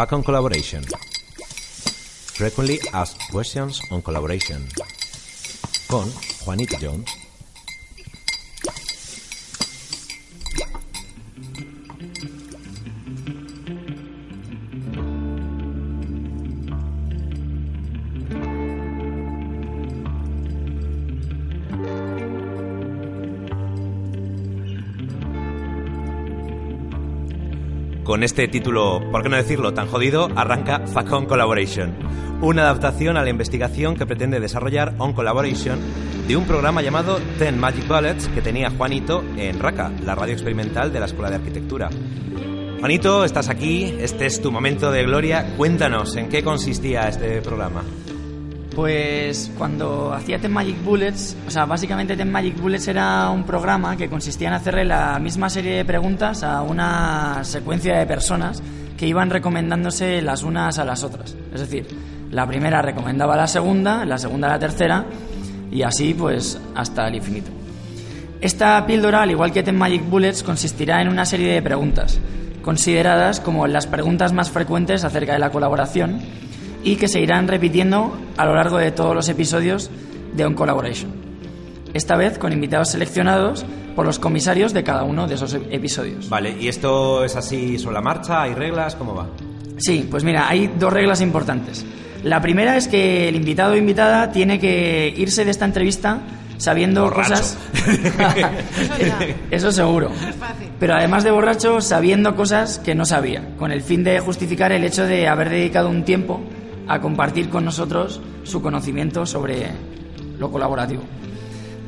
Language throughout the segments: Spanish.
Fuck on Collaboration. Frequently Asked Questions on Collaboration. Con Juanita Jones. Con este título, por qué no decirlo, tan jodido, arranca Fuck On Collaboration, una adaptación a la investigación que pretende desarrollar On Collaboration de un programa llamado Ten Magic Bullets que tenía Juanito en RACA, la radio experimental de la Escuela de Arquitectura. Juanito, estás aquí, este es tu momento de gloria. Cuéntanos, ¿en qué consistía este programa? Pues cuando hacía Ten Magic Bullets, o sea, básicamente Ten Magic Bullets era un programa que consistía en hacerle la misma serie de preguntas a una secuencia de personas que iban recomendándose las unas a las otras. Es decir, la primera recomendaba a la segunda, la segunda a la tercera y así pues hasta el infinito. Esta píldora, al igual que Ten Magic Bullets, consistirá en una serie de preguntas, consideradas como las preguntas más frecuentes acerca de la colaboración y que se irán repitiendo a lo largo de todos los episodios de On Collaboration. Esta vez con invitados seleccionados por los comisarios de cada uno de esos episodios. Vale, ¿y esto es así sobre la marcha? ¿Hay reglas? ¿Cómo va? Sí, pues mira, hay dos reglas importantes. La primera es que el invitado o invitada tiene que irse de esta entrevista sabiendo Borracho. cosas. Eso seguro. Pero además de borracho, sabiendo cosas que no sabía, con el fin de justificar el hecho de haber dedicado un tiempo a compartir con nosotros su conocimiento sobre lo colaborativo.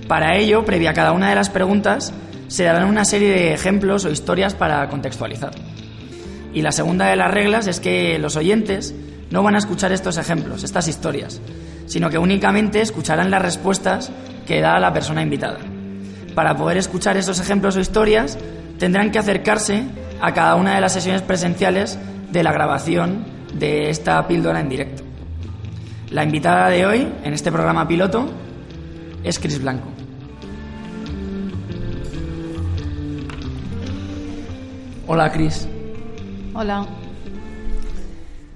Para ello, previa a cada una de las preguntas, se darán una serie de ejemplos o historias para contextualizar. Y la segunda de las reglas es que los oyentes no van a escuchar estos ejemplos, estas historias, sino que únicamente escucharán las respuestas que da la persona invitada. Para poder escuchar esos ejemplos o historias, tendrán que acercarse a cada una de las sesiones presenciales de la grabación de esta píldora en directo. La invitada de hoy, en este programa piloto, es Cris Blanco. Hola, Cris. Hola.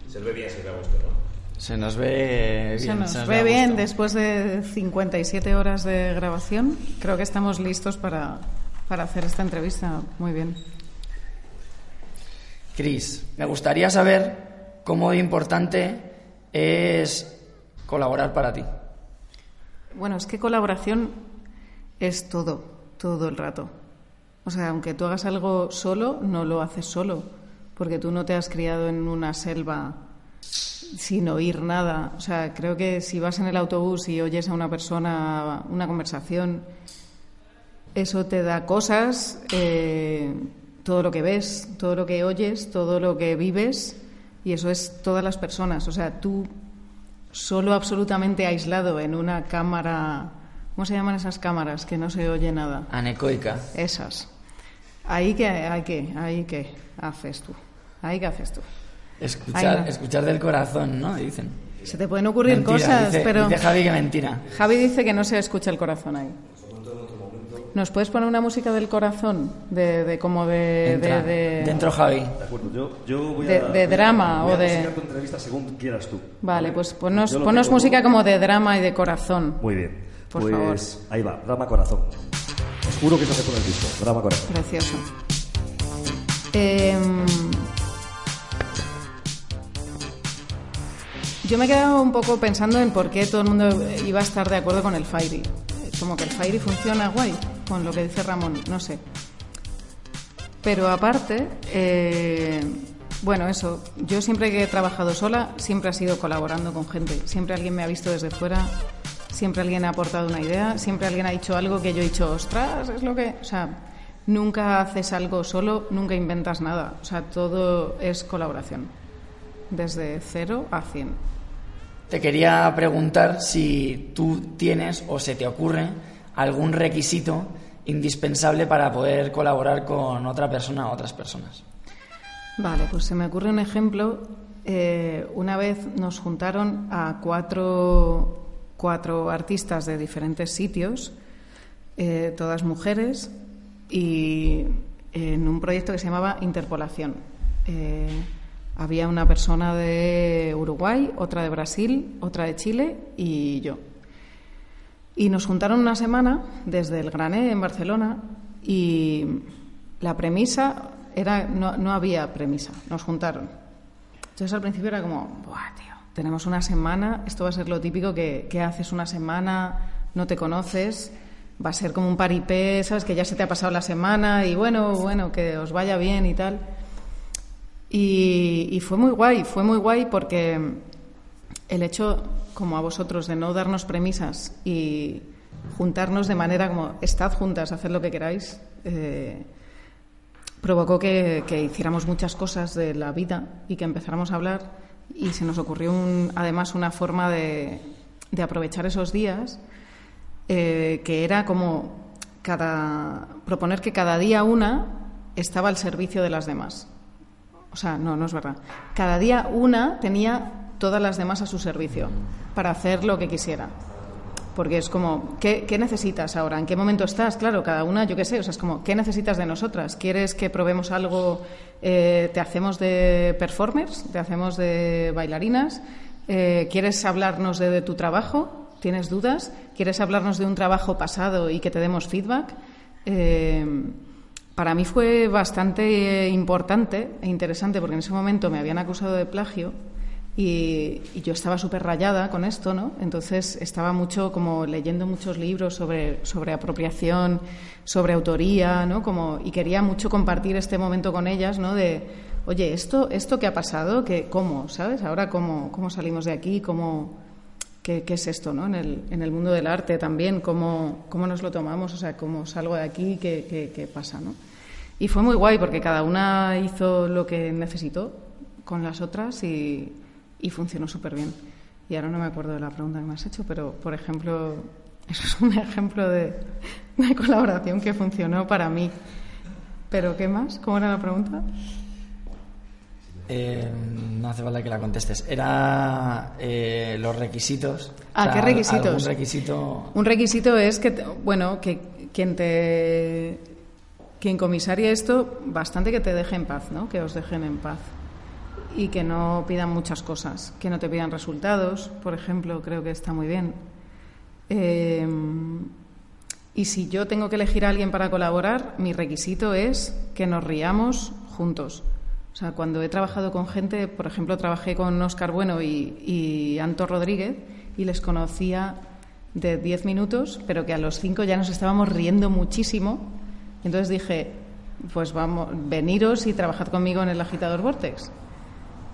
Se ve bien, se ve a gusto, ¿no? Se nos ve bien. Se nos ve bien después de 57 horas de grabación. Creo que estamos listos para, para hacer esta entrevista. Muy bien. Cris, me gustaría saber cómo importante es colaborar para ti. Bueno, es que colaboración es todo, todo el rato. O sea, aunque tú hagas algo solo, no lo haces solo, porque tú no te has criado en una selva sin oír nada. O sea, creo que si vas en el autobús y oyes a una persona una conversación, eso te da cosas, eh, todo lo que ves, todo lo que oyes, todo lo que vives, y eso es todas las personas. O sea, tú solo absolutamente aislado en una cámara, ¿cómo se llaman esas cámaras que no se oye nada? Anecoica. Esas. Ahí que, ahí que, ahí que haces tú. Ahí que haces tú. Escuchar, no. escuchar del corazón, ¿no? Dicen. Se te pueden ocurrir Mentira, cosas, dice, pero dice Javi que mentira. Javi dice que no se escucha el corazón ahí. ¿Nos puedes poner una música del corazón? De, de como de... Entra. de, de- Dentro Javi. De acuerdo, yo, yo voy De- a... de drama voy a o de- tu entrevista según quieras tú. Vale, pues ponnos tengo música como de drama y de corazón. Muy bien. Por pues ahí va, drama corazón. Os juro que eso se pone el disco, drama corazón. Precioso. Em, yo me he quedado un poco pensando en por qué todo el mundo iba a estar de acuerdo con el Fairy. Como que el Fairy funciona guay, con lo que dice Ramón, no sé. Pero aparte, eh, bueno, eso, yo siempre que he trabajado sola, siempre ha sido colaborando con gente. Siempre alguien me ha visto desde fuera, siempre alguien ha aportado una idea, siempre alguien ha dicho algo que yo he dicho, ostras, es lo que... O sea, nunca haces algo solo, nunca inventas nada. O sea, todo es colaboración. Desde cero a cien. Te quería preguntar si tú tienes o se te ocurre algún requisito indispensable para poder colaborar con otra persona o otras personas. Vale, pues se me ocurre un ejemplo. Eh, una vez nos juntaron a cuatro, cuatro artistas de diferentes sitios, eh, todas mujeres, y en un proyecto que se llamaba Interpolación. Eh, había una persona de Uruguay, otra de Brasil, otra de Chile y yo. Y nos juntaron una semana desde el Grané en Barcelona y la premisa era, no, no había premisa, nos juntaron. Entonces al principio era como, Buah, tío, tenemos una semana, esto va a ser lo típico que, que haces una semana, no te conoces, va a ser como un paripé, sabes que ya se te ha pasado la semana y bueno, bueno, que os vaya bien y tal. Y, y fue muy guay, fue muy guay porque el hecho, como a vosotros, de no darnos premisas y juntarnos de manera como, estad juntas, haced lo que queráis, eh, provocó que, hiciéramos muchas cosas de la vida y que empezáramos a hablar y se nos ocurrió un- además una forma de, de aprovechar esos días eh, que era como cada proponer que cada día una estaba al servicio de las demás. O sea, no, no es verdad. Cada día una tenía todas las demás a su servicio para hacer lo que quisiera. Porque es como, ¿qué, necesitas ahora? ¿En qué momento estás? Claro, cada una, yo qué sé, o sea, es como, ¿qué necesitas de nosotras? ¿Quieres que probemos algo? eh, ¿Te hacemos de performers? ¿Te hacemos de bailarinas? Eh, ¿Quieres hablarnos de, de tu trabajo? ¿Tienes dudas? ¿Quieres hablarnos de un trabajo pasado y que te demos feedback? Eh, para mí fue bastante eh, importante e interesante porque en ese momento me habían acusado de plagio y, yo estaba súper rayada con esto, ¿no? Entonces estaba mucho como leyendo muchos libros sobre, sobre apropiación, sobre autoría, ¿no? Como, y quería mucho compartir este momento con ellas, ¿no? De, oye, esto, esto que ha pasado, que, ¿cómo? ¿Sabes? Ahora, ¿cómo, cómo salimos de aquí? ¿Cómo, qué, qué es esto, ¿no? En el, en el mundo del arte también, ¿cómo, cómo nos lo tomamos? O sea, ¿cómo salgo de aquí? ¿Qué, qué, qué pasa, no? Y fue muy guay porque cada una hizo lo que necesitó con las otras y, y funcionó súper bien. Y ahora no me acuerdo de la pregunta que me has hecho, pero por ejemplo, eso es un ejemplo de, de colaboración que funcionó para mí. ¿Pero qué más? ¿Cómo era la pregunta? Eh, no hace falta que la contestes. Era eh, los requisitos. Ah, ¿qué requisitos? ¿Algún requisito? Un requisito es que, bueno, que quien te quien comisarie esto, bastante que te deje en paz, ¿no? Que os dejen en paz y que no pidan muchas cosas, que no te pidan resultados, por ejemplo, creo que está muy bien. Eh, y si yo tengo que elegir a alguien para colaborar, mi requisito es que nos riamos juntos. O sea, cuando he trabajado con gente, por ejemplo, trabajé con Óscar Bueno y, y Anto Rodríguez y les conocía de 10 minutos, pero que a los 5 ya nos estábamos riendo muchísimo. Entonces dije, pues vamos, veniros y trabajad conmigo en el agitador Vortex.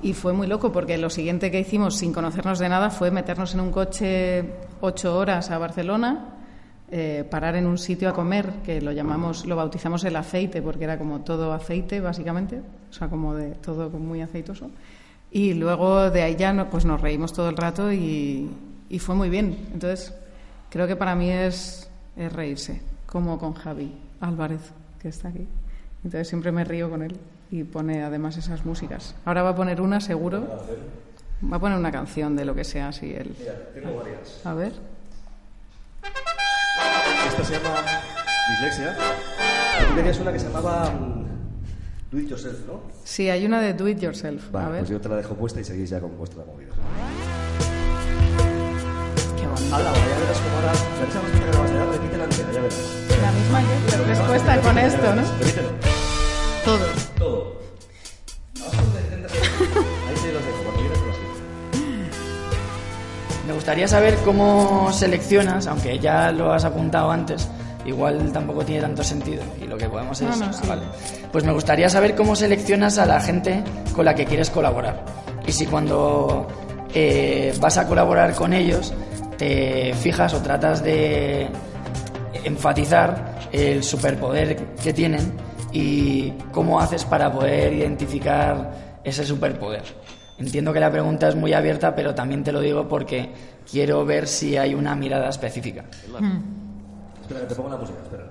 Y fue muy loco porque lo siguiente que hicimos sin conocernos de nada fue meternos en un coche ocho horas a Barcelona, eh, parar en un sitio a comer que lo llamamos, lo bautizamos el aceite porque era como todo aceite básicamente, o sea como de todo muy aceitoso. Y luego de ahí ya no, pues nos reímos todo el rato y, y fue muy bien. Entonces creo que para mí es, es reírse, como con Javi Álvarez que está aquí. Entonces siempre me río con él y pone además esas músicas. Ahora va a poner una seguro. Va a poner una canción de lo que sea así él. Tengo varias. A ver. Esta se llama Dislexia. Tú querías una que se llamaba mm, Do It Yourself, ¿no? Sí, hay una de Do It Yourself. Vale, a ver. pues yo te la dejo puesta y seguís ya con vuestra movida. Qué bonito. Hala, ya verás cómo ahora. La risa más que dar, repítela entera, ya verás. La misma que respuesta con esto, ¿no? Repítelo. Todo. Gustaría saber cómo seleccionas, aunque ya lo has apuntado antes, igual tampoco tiene tanto sentido. Y lo que podemos es. No, no, sí. vale. Pues me gustaría saber cómo seleccionas a la gente con la que quieres colaborar. Y si cuando eh, vas a colaborar con ellos, te fijas o tratas de enfatizar el superpoder que tienen y cómo haces para poder identificar ese superpoder. Entiendo que la pregunta es muy abierta, pero también te lo digo porque quiero ver si hay una mirada específica. Espera, que te pongo la música, espera.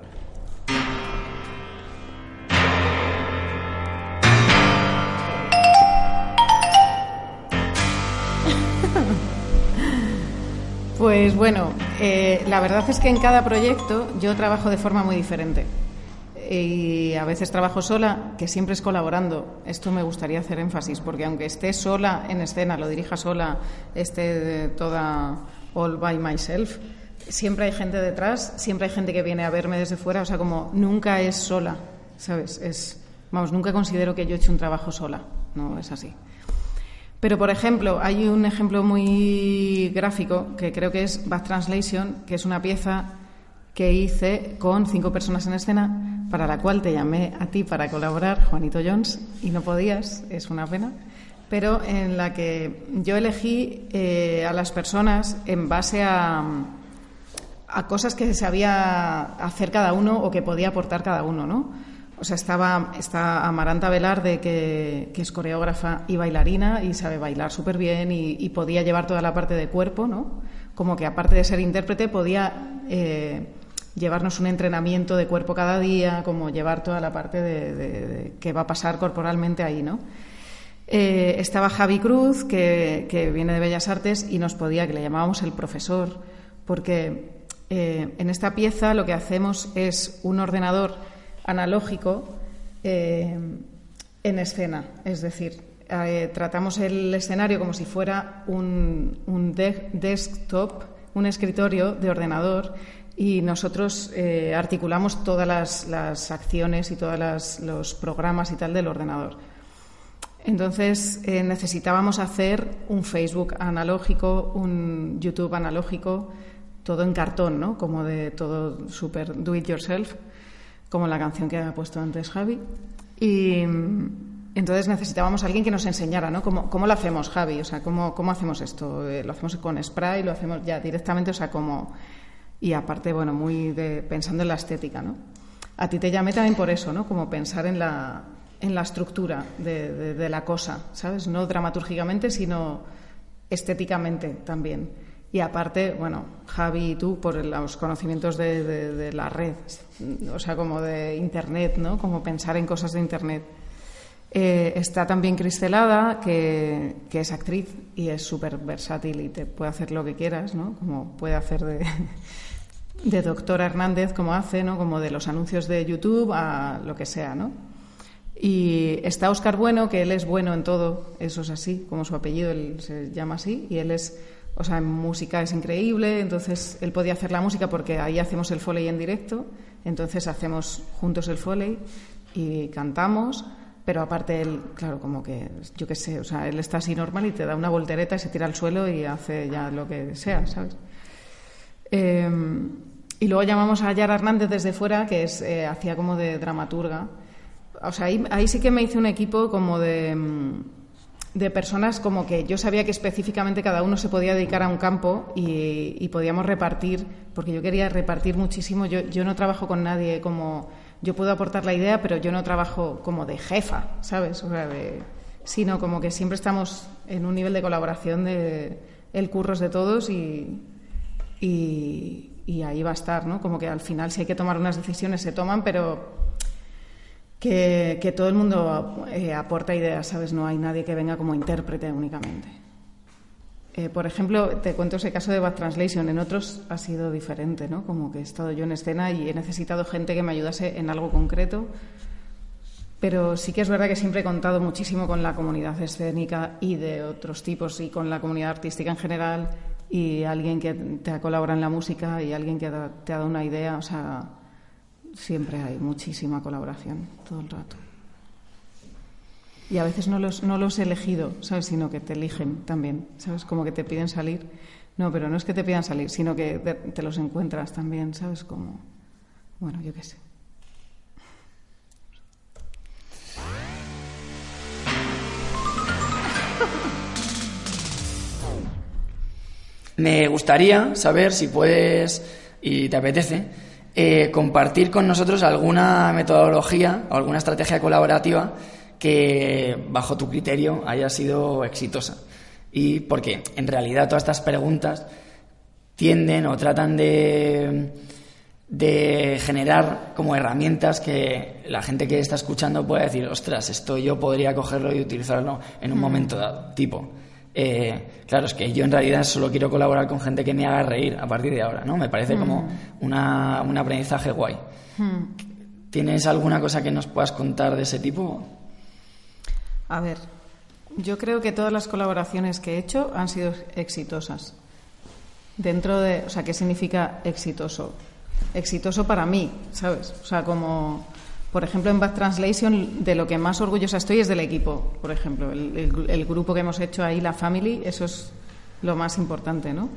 Pues bueno, eh, la verdad es que en cada proyecto yo trabajo de forma muy diferente. Y a veces trabajo sola, que siempre es colaborando. Esto me gustaría hacer énfasis, porque aunque esté sola en escena, lo dirija sola, esté toda all by myself, siempre hay gente detrás, siempre hay gente que viene a verme desde fuera, o sea, como nunca es sola, ¿sabes? Es, vamos, nunca considero que yo he hecho un trabajo sola, no es así. Pero, por ejemplo, hay un ejemplo muy gráfico que creo que es Bad Translation, que es una pieza que hice con cinco personas en escena, para la cual te llamé a ti para colaborar, Juanito Jones, y no podías, es una pena, pero en la que yo elegí eh, a las personas en base a, a cosas que sabía hacer cada uno o que podía aportar cada uno, ¿no? O sea, estaba está Amaranta Velarde, que, que, es coreógrafa y bailarina y sabe bailar súper bien y, podía llevar toda la parte de cuerpo, ¿no? Como que aparte de ser intérprete podía eh, llevarnos un entrenamiento de cuerpo cada día, como llevar toda la parte de, que va a pasar corporalmente ahí, ¿no? Eh, estaba Javi Cruz, que, viene de Bellas Artes y nos podía, que le llamábamos el profesor, porque eh, en esta pieza lo que hacemos es un ordenador analógico eh, en escena, es decir, tratamos el escenario como si fuera un, un desktop, un escritorio de ordenador y nosotros eh, articulamos todas las, acciones y todos los programas y tal del ordenador. Entonces eh, necesitábamos hacer un Facebook analógico, un YouTube analógico, todo en cartón, ¿no? Como de todo super do it yourself, como la canción que ha puesto antes Javi. Y mm, entonces necesitábamos alguien que nos enseñara, ¿no? ¿Cómo, cómo lo hacemos, Javi? O sea, ¿cómo, cómo hacemos esto? Eh, ¿Lo hacemos con spray? ¿Lo hacemos ya directamente? O sea, como y aparte, bueno, muy de, pensando en la estética, ¿no? A ti te llamé también por eso, ¿no? Como pensar en la, en la estructura de, la cosa, ¿sabes? No dramatúrgicamente, sino estéticamente también. Y aparte, bueno, Javi y tú, por los conocimientos de, la red, o sea, como de Internet, ¿no? Como pensar en cosas de Internet. Eh, está también Cristelada, que, que, es actriz y es súper versátil y te puede hacer lo que quieras, ¿no? Como puede hacer de, doctora Hernández, como hace, ¿no? como de los anuncios de YouTube a lo que sea, ¿no? Y está Oscar Bueno, que él es bueno en todo, eso es así, como su apellido, él se llama así, y él es, o sea, en música es increíble, entonces él podía hacer la música porque ahí hacemos el foley en directo, entonces hacemos juntos el foley y cantamos, pero aparte él, claro, como que, yo qué sé, o sea, él está así normal y te da una voltereta y se tira al suelo y hace ya lo que sea, ¿sabes? Eh, y luego llamamos a Yara Hernández desde fuera, que es eh, hacía como de dramaturga. O sea, ahí, sí que me hice un equipo como de, mm, de, personas como que yo sabía que específicamente cada uno se podía dedicar a un campo y, podíamos repartir, porque yo quería repartir muchísimo. Yo, yo no trabajo con nadie como... Yo puedo aportar la idea, pero yo no trabajo como de jefa, ¿sabes? O sea, de, sino como que siempre estamos en un nivel de colaboración de el curro de todos y, y, ahí va a estar, ¿no? Como que al final si hay que tomar unas decisiones se toman, pero que, todo el mundo eh, aporta ideas, ¿sabes? No hay nadie que venga como intérprete únicamente. Eh, por ejemplo, te cuento ese caso de Bad Translation. En otros ha sido diferente, ¿no? Como que he estado yo en escena y he necesitado gente que me ayudase en algo concreto. Pero sí que es verdad que siempre he contado muchísimo con la comunidad escénica y de otros tipos y con la comunidad artística en general y alguien que te ha colaborado en la música y alguien que te ha dado una idea, o sea, siempre hay muchísima colaboración todo el rato. Y a veces no los, no los he elegido, ¿sabes? Sino que te eligen también, ¿sabes? Como que te piden salir. No, pero no es que te pidan salir, sino que te los encuentras también, ¿sabes? Como, bueno, yo qué sé. Me gustaría saber si puedes y te apetece eh, compartir con nosotros alguna metodología o alguna estrategia colaborativa que, bajo tu criterio, haya sido exitosa. Y porque, en realidad, todas estas preguntas tienden o tratan de, de generar como herramientas que la gente que está escuchando pueda decir, ostras, esto yo podría cogerlo y utilizarlo en un mm. momento dado. Tipo, eh, claro, es que yo en realidad solo quiero colaborar con gente que me haga reír a partir de ahora, ¿no? Me parece como hmm. una, un aprendizaje guay. Hmm. ¿Tienes alguna cosa que nos puedas contar de ese tipo? A ver, yo creo que todas las colaboraciones que he hecho han sido exitosas. Dentro de, o sea, ¿qué significa exitoso? Exitoso para mí, ¿sabes? O sea, como, por ejemplo, en Bad Translation, de lo que más orgullosa estoy es del equipo, por ejemplo. El, el grupo que hemos hecho ahí, la Family, eso es lo más importante, ¿no?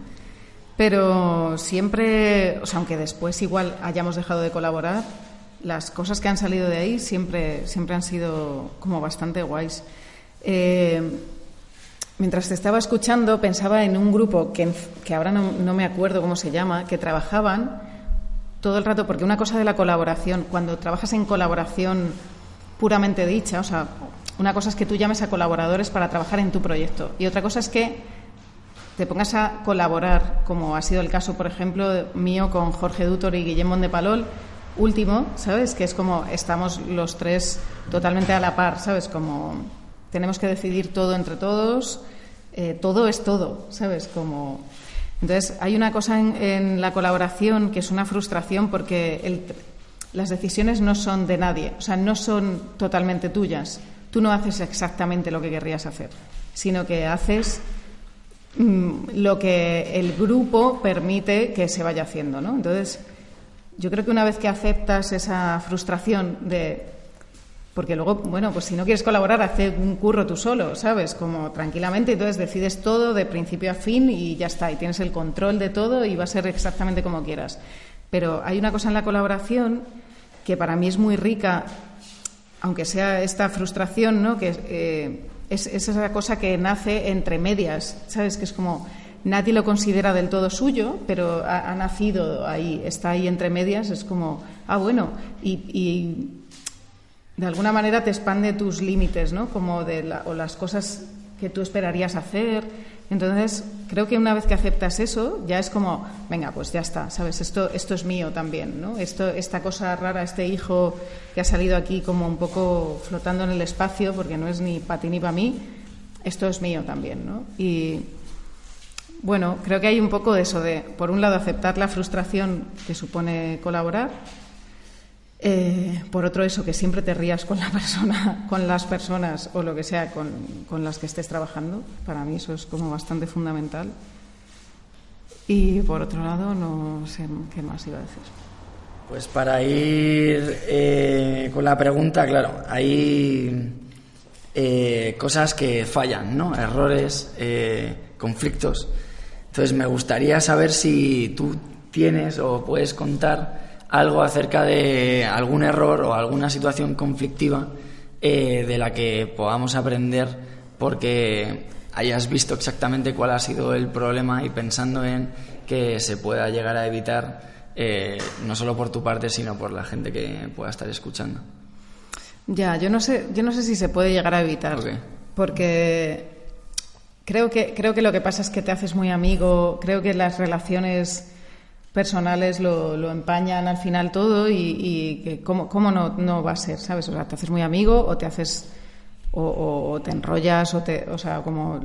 Pero siempre, o sea, aunque después igual hayamos dejado de colaborar, las cosas que han salido de ahí siempre, siempre han sido como bastante guays. Eh, mientras te estaba escuchando, pensaba en un grupo que, que ahora no, no, me acuerdo cómo se llama, que trabajaban todo el rato, porque una cosa de la colaboración, cuando trabajas en colaboración puramente dicha, o sea, una cosa es que tú llames a colaboradores para trabajar en tu proyecto y otra cosa es que te pongas a colaborar, como ha sido el caso, por ejemplo, mío con Jorge Dutor y Guillermo de Palol, último, ¿sabes? Que es como estamos los tres totalmente a la par, ¿sabes? Como tenemos que decidir todo entre todos, eh, todo es todo, ¿sabes? Como entonces hay una cosa en, en, la colaboración que es una frustración porque el, las decisiones no son de nadie, o sea, no son totalmente tuyas. Tú no haces exactamente lo que querrías hacer, sino que haces mm, lo que el grupo permite que se vaya haciendo, ¿no? Entonces yo creo que una vez que aceptas esa frustración de porque luego, bueno, pues si no quieres colaborar, hace un curro tú solo, ¿sabes? Como tranquilamente, entonces decides todo de principio a fin y ya está, y tienes el control de todo y va a ser exactamente como quieras. Pero hay una cosa en la colaboración que para mí es muy rica, aunque sea esta frustración, ¿no? Que eh, es esa cosa que nace entre medias, ¿sabes? Que es como nadie lo considera del todo suyo, pero ha, nacido ahí, está ahí entre medias, es como, ah, bueno, y, y de alguna manera te expande tus límites, ¿no? Como de la, o las cosas que tú esperarías hacer. Entonces, creo que una vez que aceptas eso, ya es como, venga, pues ya está, ¿sabes? Esto, esto es mío también, ¿no? Esto, esta cosa rara, este hijo que ha salido aquí como un poco flotando en el espacio, porque no es ni para ti ni para mí, esto es mío también, ¿no? Y bueno, creo que hay un poco de eso, de, por un lado, aceptar la frustración que supone colaborar, eh, por otro, eso, que siempre te rías con la persona, con las personas o lo que sea con, con, las que estés trabajando. Para mí eso es como bastante fundamental. Y por otro lado, no sé qué más iba a decir. Pues para ir eh, con la pregunta, claro, hay eh, cosas que fallan, ¿no? Errores, conflictos. Entonces me gustaría saber si tú tienes o puedes contar algo acerca de algún error o alguna situación conflictiva eh, de la que podamos aprender porque hayas visto exactamente cuál ha sido el problema y pensando en que se pueda llegar a evitar eh, no solo por tu parte sino por la gente que pueda estar escuchando. Ya, yo no sé, yo no sé si se puede llegar a evitar, porque creo que creo que lo que pasa es que te haces muy amigo, creo que las relaciones personales lo, lo, empañan al final todo y, y cómo, cómo no, no, va a ser, ¿sabes? O sea, te haces muy amigo o te haces o, o, o, te enrollas o te, o sea, como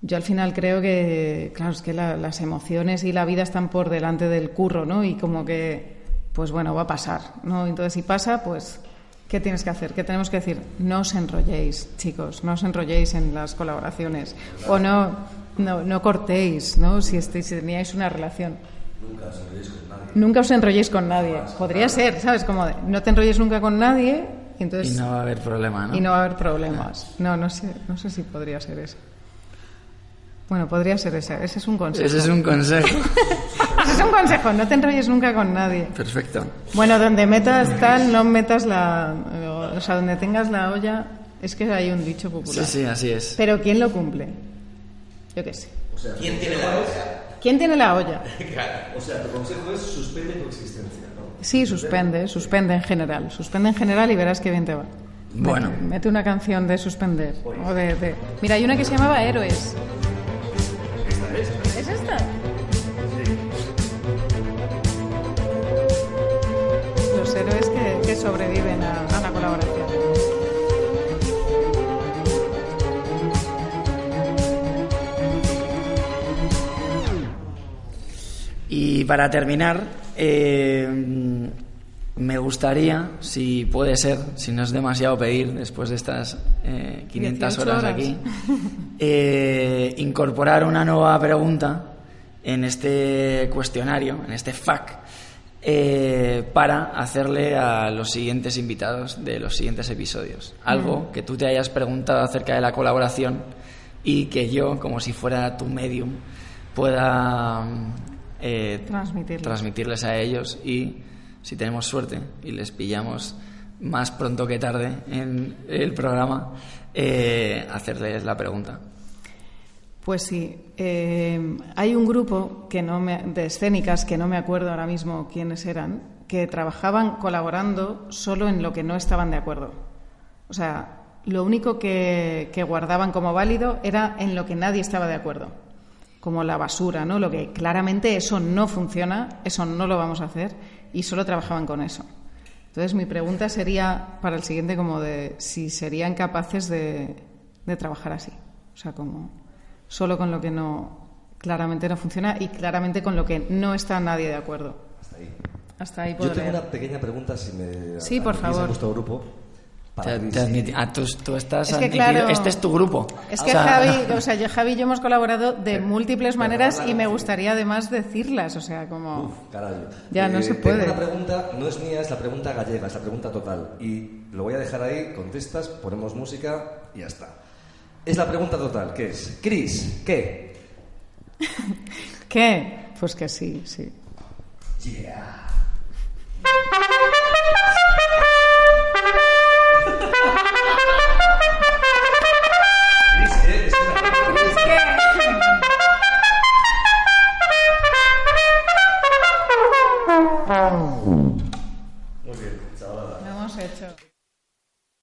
yo al final creo que, claro, es que la, las emociones y la vida están por delante del curro, ¿no? Y como que, pues bueno, va a pasar, ¿no? Entonces si pasa, pues ¿Qué tienes que hacer? ¿Qué tenemos que decir? No os enrolléis, chicos, no os enrolléis en las colaboraciones. O no, no, no cortéis, ¿no? Si, estéis, si teníais una relación. Nunca os enrolléis con nadie. Nunca os enrolléis con nadie. Podría ser, ¿sabes? Como de, no te enrolles nunca con nadie y entonces... Y no va a haber problema, ¿no? Y no va a haber problemas. No, no sé, no sé si podría ser eso. Bueno, podría ser ese. Ese es un consejo. Ese es un consejo. es un consejo. No te enrolles nunca con nadie. Perfecto. Bueno, donde metas tal, no metas la... O sea, donde tengas la olla... Es que hay un dicho popular. Sí, sí, así es. Pero ¿quién lo cumple? Yo qué sé. O sea, ¿Quién tiene la olla? ¿Quién tiene la olla? O sea, tu consejo es suspende tu existencia, ¿no? Sí, suspende, suspende en general. Suspende en general y verás que bien te va. Bueno. Mete, mete una canción de suspender. O de, de... Mira, hay una que se llamaba Héroes. Sobreviven a, a la colaboración. Y para terminar, eh, Me gustaría, si puede ser, si no es demasiado pedir después de estas eh, 500 18 horas horas. aquí, eh, incorporar una nueva pregunta en este cuestionario, en este FAQ, eh, para hacerle a los siguientes invitados de los siguientes episodios. Algo que tú te hayas preguntado acerca de la colaboración y que yo, como si fuera tu medium, pueda eh, Transmitirles. transmitirles a ellos y, si tenemos suerte y les pillamos más pronto que tarde en el programa, eh, hacerles la pregunta. Pues sí, eh, hay un grupo que no me- de escénicas que no me acuerdo ahora mismo quiénes eran, que trabajaban colaborando solo en lo que no estaban de acuerdo. O sea, lo único que, que guardaban como válido era en lo que nadie estaba de acuerdo, como la basura, ¿no? Lo que claramente eso no funciona, eso no lo vamos a hacer y solo trabajaban con eso. Entonces mi pregunta sería para el siguiente como de si serían capaces de, de trabajar así, o sea, como solo con lo que no claramente no funciona y claramente con lo que no está nadie de acuerdo. Hasta ahí. Hasta ahí Yo puedo tengo leer. una pequeña pregunta, si me Sí, por admitís favor. a grupo. Para Te- te admiti- ah, tú, tú estás Es que, admitido. claro, este es tu grupo. Es O que sea, Javi, o sea, yo, Javi y yo hemos colaborado de múltiples maneras y me gustaría además decirlas, o sea, como Uf, carajo. Ya, no se tengo puede. una pregunta, no es mía, es la pregunta gallega, es la pregunta total. Y lo voy a dejar ahí, contestas, ponemos música y ya está. Es la pregunta total, ¿qué es? Chris, ¿qué? ¿qué? Pues que sí, sí. Yeah.